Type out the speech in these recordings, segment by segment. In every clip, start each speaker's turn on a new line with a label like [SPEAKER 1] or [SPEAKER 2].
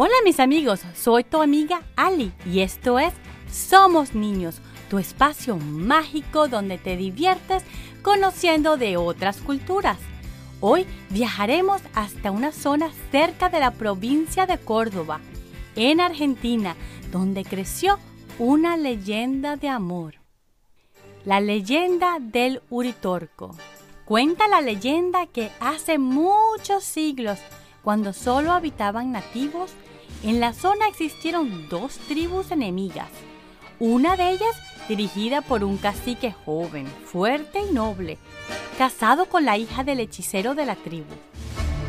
[SPEAKER 1] Hola mis amigos, soy tu amiga Ali y esto es Somos Niños, tu espacio mágico donde te diviertes conociendo de otras culturas. Hoy viajaremos hasta una zona cerca de la provincia de Córdoba, en Argentina, donde creció una leyenda de amor. La leyenda del Uritorco. Cuenta la leyenda que hace muchos siglos, cuando solo habitaban nativos, en la zona existieron dos tribus enemigas. Una de ellas dirigida por un cacique joven, fuerte y noble, casado con la hija del hechicero de la tribu.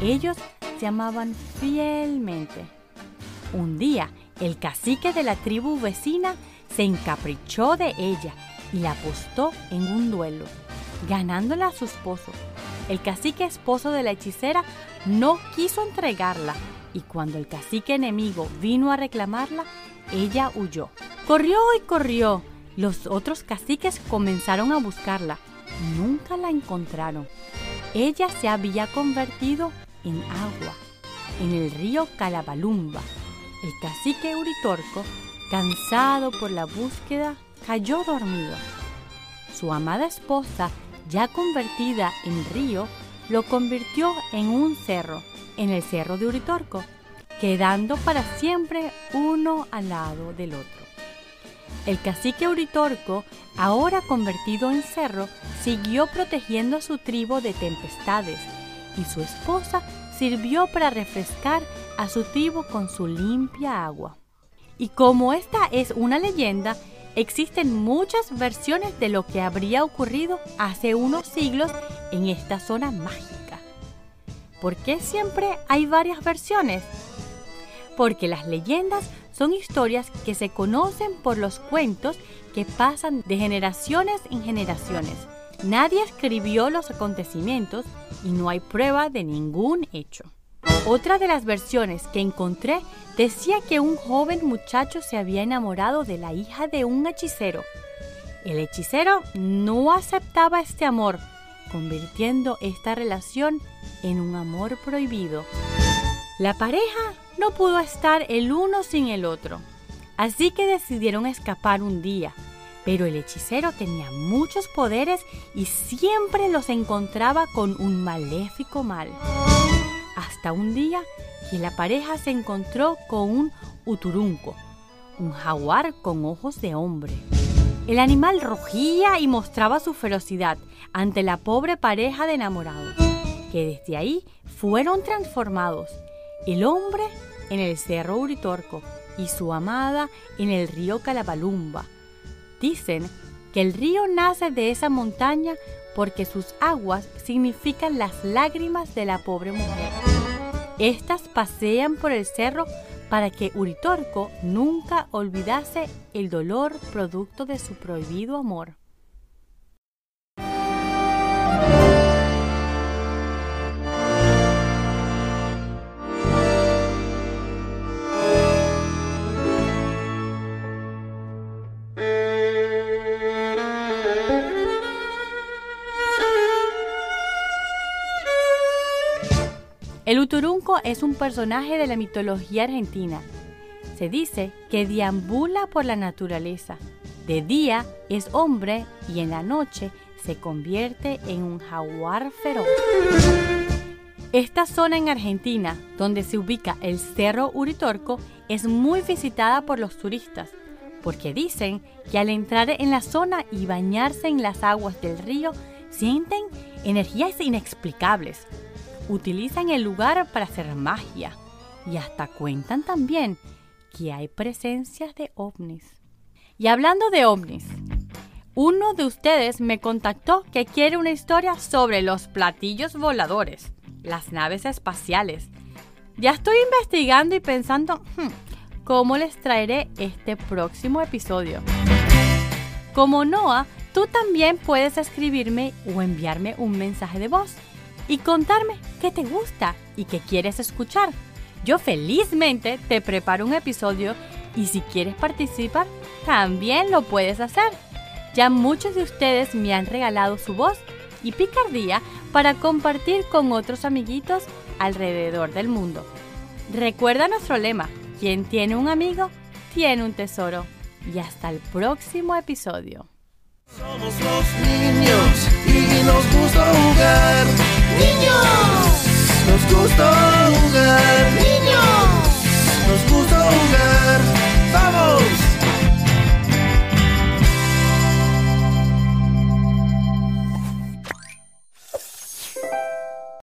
[SPEAKER 1] Ellos se amaban fielmente. Un día, el cacique de la tribu vecina se encaprichó de ella y la apostó en un duelo, ganándola a su esposo. El cacique esposo de la hechicera no quiso entregarla y cuando el cacique enemigo vino a reclamarla, ella huyó. Corrió y corrió. Los otros caciques comenzaron a buscarla. Nunca la encontraron. Ella se había convertido en agua, en el río Calabalumba. El cacique Uritorco, cansado por la búsqueda, cayó dormido. Su amada esposa, ya convertida en río, lo convirtió en un cerro en el cerro de Uritorco, quedando para siempre uno al lado del otro. El cacique Uritorco, ahora convertido en cerro, siguió protegiendo a su tribu de tempestades y su esposa sirvió para refrescar a su tribu con su limpia agua. Y como esta es una leyenda, existen muchas versiones de lo que habría ocurrido hace unos siglos en esta zona mágica. ¿Por qué siempre hay varias versiones? Porque las leyendas son historias que se conocen por los cuentos que pasan de generaciones en generaciones. Nadie escribió los acontecimientos y no hay prueba de ningún hecho. Otra de las versiones que encontré decía que un joven muchacho se había enamorado de la hija de un hechicero. El hechicero no aceptaba este amor, convirtiendo esta relación en un amor prohibido. La pareja no pudo estar el uno sin el otro, así que decidieron escapar un día, pero el hechicero tenía muchos poderes y siempre los encontraba con un maléfico mal. Hasta un día que la pareja se encontró con un uturunco, un jaguar con ojos de hombre. El animal rugía y mostraba su ferocidad ante la pobre pareja de enamorados, que desde ahí fueron transformados. El hombre en el cerro Uritorco y su amada en el río Calabalumba. Dicen que el río nace de esa montaña porque sus aguas significan las lágrimas de la pobre mujer. Estas pasean por el cerro para que Uritorco nunca olvidase el dolor producto de su prohibido amor. El Uturunco es un personaje de la mitología argentina. Se dice que deambula por la naturaleza. De día es hombre y en la noche se convierte en un jaguar feroz. Esta zona en Argentina, donde se ubica el Cerro Uritorco, es muy visitada por los turistas, porque dicen que al entrar en la zona y bañarse en las aguas del río, sienten energías inexplicables, utilizan el lugar para hacer magia y hasta cuentan también que hay presencias de ovnis. Y hablando de ovnis, uno de ustedes me contactó que quiere una historia sobre los platillos voladores, las naves espaciales. Ya estoy investigando y pensando hmm, cómo les traeré este próximo episodio. Como Noah, tú también puedes escribirme o enviarme un mensaje de voz y contarme qué te gusta y qué quieres escuchar. Yo felizmente te preparo un episodio y si quieres participar, también lo puedes hacer. Ya muchos de ustedes me han regalado su voz y picardía para compartir con otros amiguitos alrededor del mundo. Recuerda nuestro lema, Quien tiene un amigo, tiene un tesoro. Y hasta el próximo episodio.
[SPEAKER 2] Somos los niños y nos gusta jugar. Niños. Nos gusta jugar, niños. Nos gusta jugar.